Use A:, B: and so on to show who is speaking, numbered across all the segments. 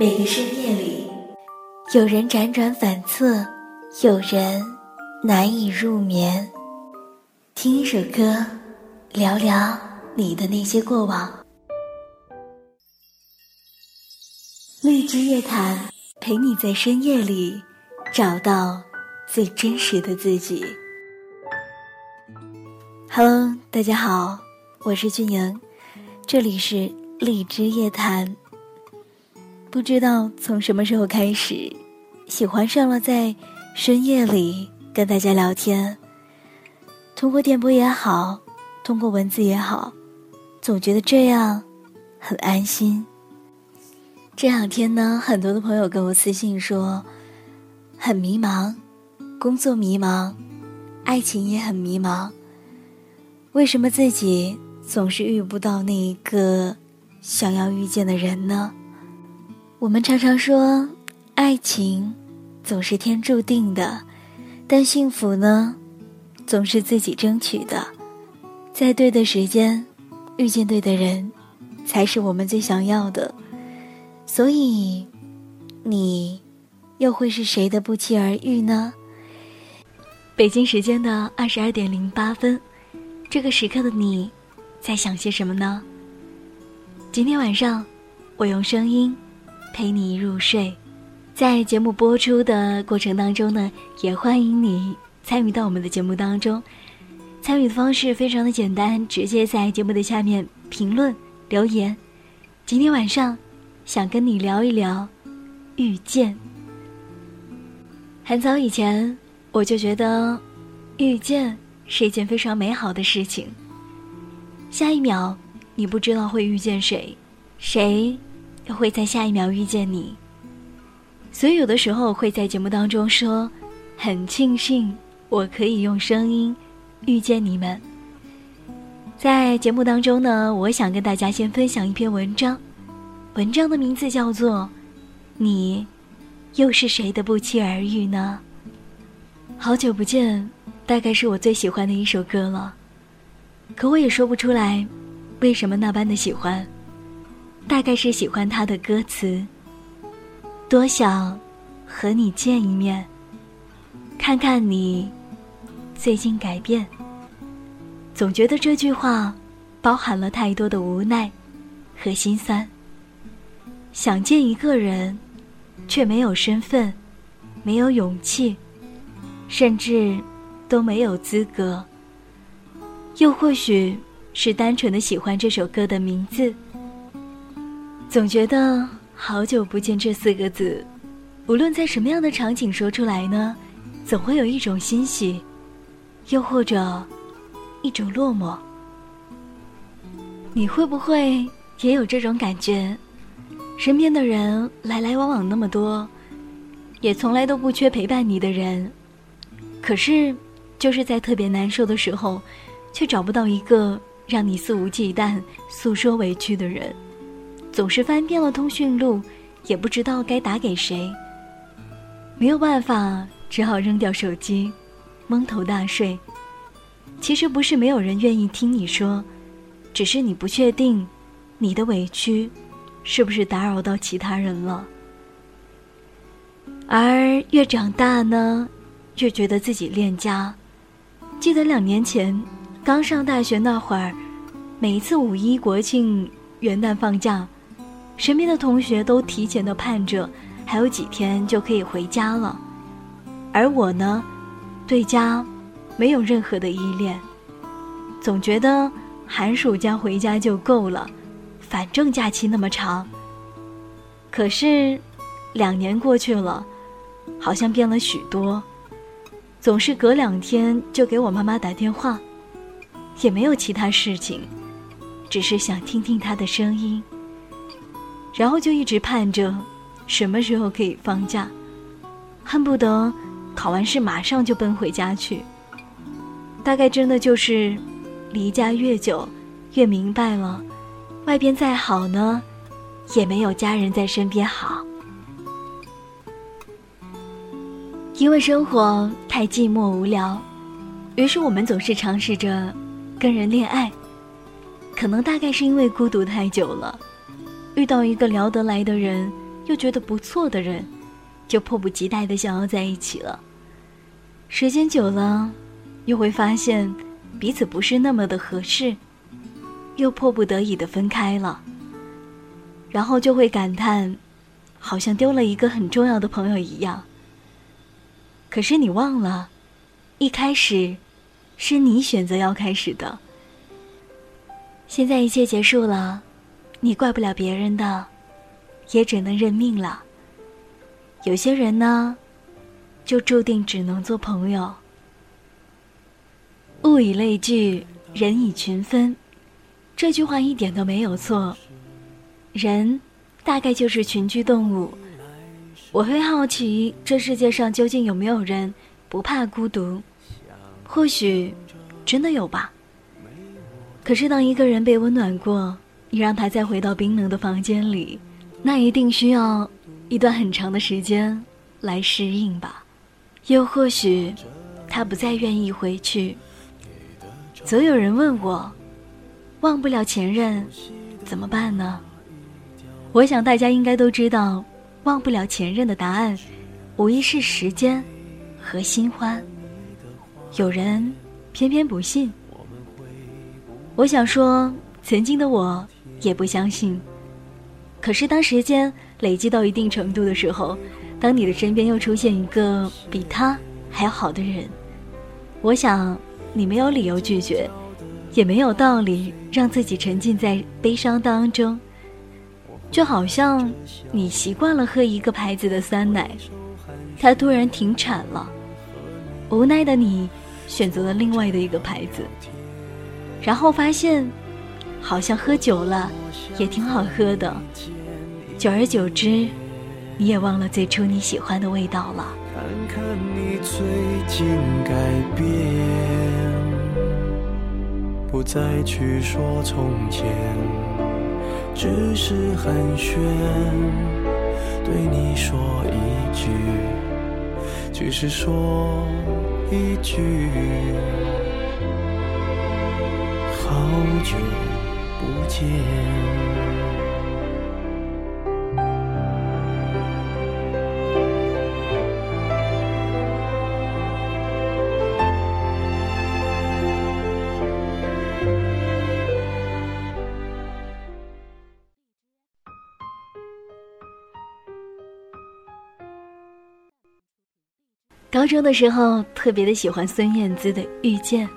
A: 每个深夜里，有人辗转反侧，有人难以入眠。听一首歌，聊聊你的那些过往。荔枝夜谈，陪你在深夜里找到最真实的自己。Hello，大家好，我是俊莹，这里是荔枝夜谈。不知道从什么时候开始，喜欢上了在深夜里跟大家聊天。通过电波也好，通过文字也好，总觉得这样很安心。这两天呢，很多的朋友跟我私信说，很迷茫，工作迷茫，爱情也很迷茫。为什么自己总是遇不到那一个想要遇见的人呢？我们常常说，爱情总是天注定的，但幸福呢，总是自己争取的。在对的时间遇见对的人，才是我们最想要的。所以，你又会是谁的不期而遇呢？北京时间的二十二点零八分，这个时刻的你，在想些什么呢？今天晚上，我用声音。陪你入睡，在节目播出的过程当中呢，也欢迎你参与到我们的节目当中。参与的方式非常的简单，直接在节目的下面评论留言。今天晚上想跟你聊一聊遇见。很早以前我就觉得遇见是一件非常美好的事情。下一秒你不知道会遇见谁，谁。会在下一秒遇见你，所以有的时候会在节目当中说，很庆幸我可以用声音遇见你们。在节目当中呢，我想跟大家先分享一篇文章，文章的名字叫做《你又是谁的不期而遇呢》。好久不见，大概是我最喜欢的一首歌了，可我也说不出来为什么那般的喜欢。大概是喜欢他的歌词，多想和你见一面，看看你最近改变。总觉得这句话包含了太多的无奈和心酸。想见一个人，却没有身份，没有勇气，甚至都没有资格。又或许是单纯的喜欢这首歌的名字。总觉得好久不见这四个字，无论在什么样的场景说出来呢，总会有一种欣喜，又或者一种落寞。你会不会也有这种感觉？身边的人来来往往那么多，也从来都不缺陪伴你的人，可是就是在特别难受的时候，却找不到一个让你肆无忌惮诉说委屈的人。总是翻遍了通讯录，也不知道该打给谁。没有办法，只好扔掉手机，蒙头大睡。其实不是没有人愿意听你说，只是你不确定，你的委屈，是不是打扰到其他人了。而越长大呢，越觉得自己恋家。记得两年前，刚上大学那会儿，每一次五一、国庆、元旦放假。身边的同学都提前的盼着，还有几天就可以回家了，而我呢，对家没有任何的依恋，总觉得寒暑假回家就够了，反正假期那么长。可是，两年过去了，好像变了许多，总是隔两天就给我妈妈打电话，也没有其他事情，只是想听听她的声音。然后就一直盼着，什么时候可以放假，恨不得考完试马上就奔回家去。大概真的就是，离家越久，越明白了，外边再好呢，也没有家人在身边好。因为生活太寂寞无聊，于是我们总是尝试着跟人恋爱，可能大概是因为孤独太久了。遇到一个聊得来的人，又觉得不错的人，就迫不及待的想要在一起了。时间久了，又会发现彼此不是那么的合适，又迫不得已的分开了。然后就会感叹，好像丢了一个很重要的朋友一样。可是你忘了，一开始是你选择要开始的。现在一切结束了，你怪不了别人的，也只能认命了。有些人呢，就注定只能做朋友。物以类聚，人以群分，这句话一点都没有错。人，大概就是群居动物。我会好奇，这世界上究竟有没有人不怕孤独？或许，真的有吧。可是，当一个人被温暖过，你让他再回到冰冷的房间里，那一定需要一段很长的时间来适应吧。又或许，他不再愿意回去。总有人问我，忘不了前任，怎么办呢？我想大家应该都知道，忘不了前任的答案，无疑是时间和新欢。有人偏偏不信。我想说，曾经的我也不相信。可是当时间累积到一定程度的时候，当你的身边又出现一个比他还要好的人，我想你没有理由拒绝，也没有道理让自己沉浸在悲伤当中。就好像你习惯了喝一个牌子的酸奶，它突然停产了，无奈的你选择了另外的一个牌子。然后发现，好像喝久了也挺好喝的。久而久之，你也忘了最初你喜欢的味道了。看看你最近改变，不再去说从前，只是寒暄，对你说一句，只是说一句。好久不见。高中的时候，特别的喜欢孙燕姿的《遇见》，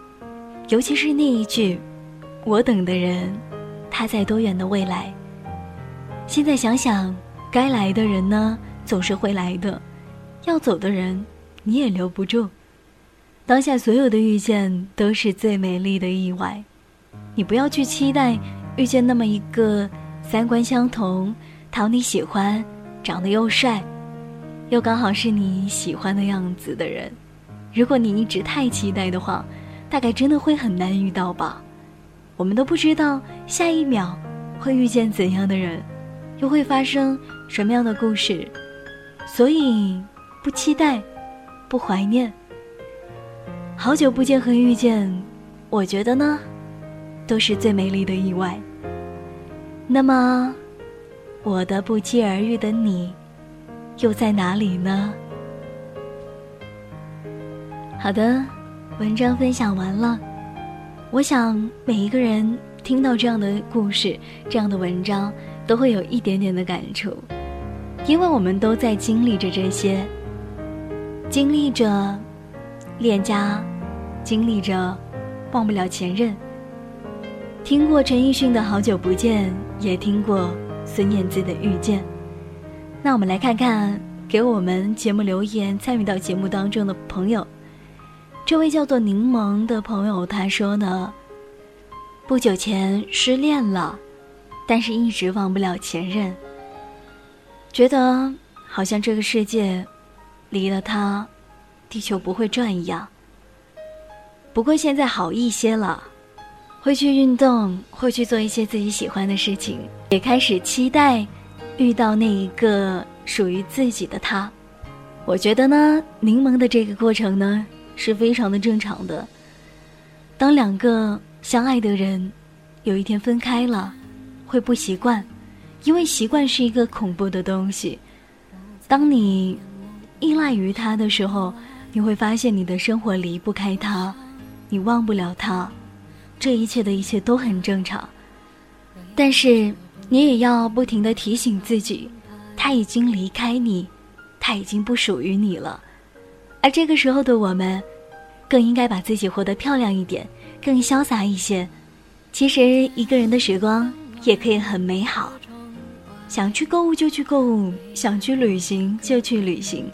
A: 尤其是那一句。我等的人，他在多远的未来？现在想想，该来的人呢，总是会来的；要走的人，你也留不住。当下所有的遇见，都是最美丽的意外。你不要去期待遇见那么一个三观相同、讨你喜欢、长得又帅，又刚好是你喜欢的样子的人。如果你一直太期待的话，大概真的会很难遇到吧。我们都不知道下一秒会遇见怎样的人，又会发生什么样的故事，所以不期待，不怀念。好久不见和遇见，我觉得呢，都是最美丽的意外。那么，我的不期而遇的你，又在哪里呢？好的，文章分享完了。我想每一个人听到这样的故事、这样的文章，都会有一点点的感触，因为我们都在经历着这些，经历着恋家，经历着忘不了前任。听过陈奕迅的好久不见，也听过孙燕姿的遇见。那我们来看看给我们节目留言、参与到节目当中的朋友。这位叫做柠檬的朋友，他说呢，不久前失恋了，但是一直忘不了前任。觉得好像这个世界离了他，地球不会转一样。不过现在好一些了，会去运动，会去做一些自己喜欢的事情，也开始期待遇到那一个属于自己的他。我觉得呢，柠檬的这个过程呢。是非常的正常的。当两个相爱的人有一天分开了，会不习惯，因为习惯是一个恐怖的东西。当你依赖于他的时候，你会发现你的生活离不开他，你忘不了他，这一切的一切都很正常。但是你也要不停的提醒自己，他已经离开你，他已经不属于你了。而这个时候的我们，更应该把自己活得漂亮一点，更潇洒一些。其实一个人的时光也可以很美好，想去购物就去购物，想去旅行就去旅行，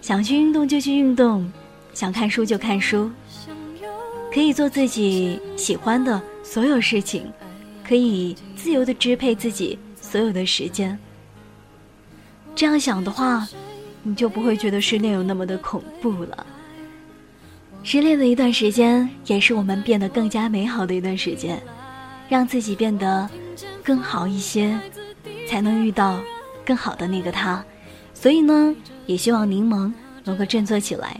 A: 想去运动就去运动，想看书就看书，可以做自己喜欢的所有事情，可以自由的支配自己所有的时间。这样想的话。你就不会觉得失恋有那么的恐怖了。失恋的一段时间，也是我们变得更加美好的一段时间，让自己变得更好一些，才能遇到更好的那个他。所以呢，也希望柠檬能够振作起来，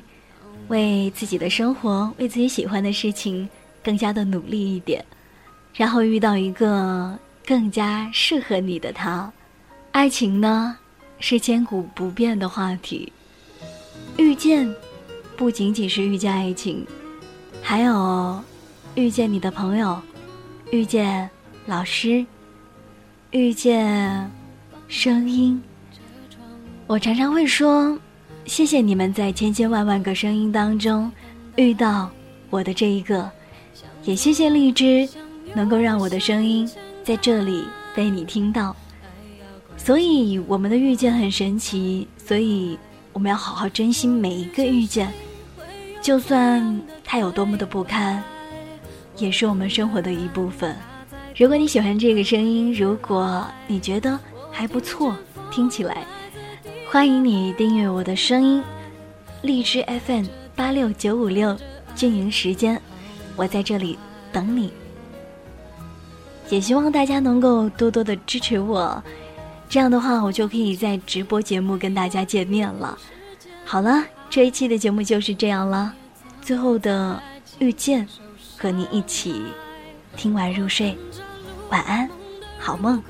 A: 为自己的生活，为自己喜欢的事情更加的努力一点，然后遇到一个更加适合你的他。爱情呢？是千古不变的话题。遇见，不仅仅是遇见爱情，还有遇见你的朋友，遇见老师，遇见声音。我常常会说，谢谢你们在千千万万个声音当中遇到我的这一个，也谢谢荔枝能够让我的声音在这里被你听到。所以我们的遇见很神奇，所以我们要好好珍惜每一个遇见，就算它有多么的不堪，也是我们生活的一部分。如果你喜欢这个声音，如果你觉得还不错，听起来，欢迎你订阅我的声音，荔枝 FM 八六九五六，经营时间，我在这里等你。也希望大家能够多多的支持我。这样的话，我就可以在直播节目跟大家见面了。好了，这一期的节目就是这样了。最后的遇见，和你一起听完入睡，晚安，好梦。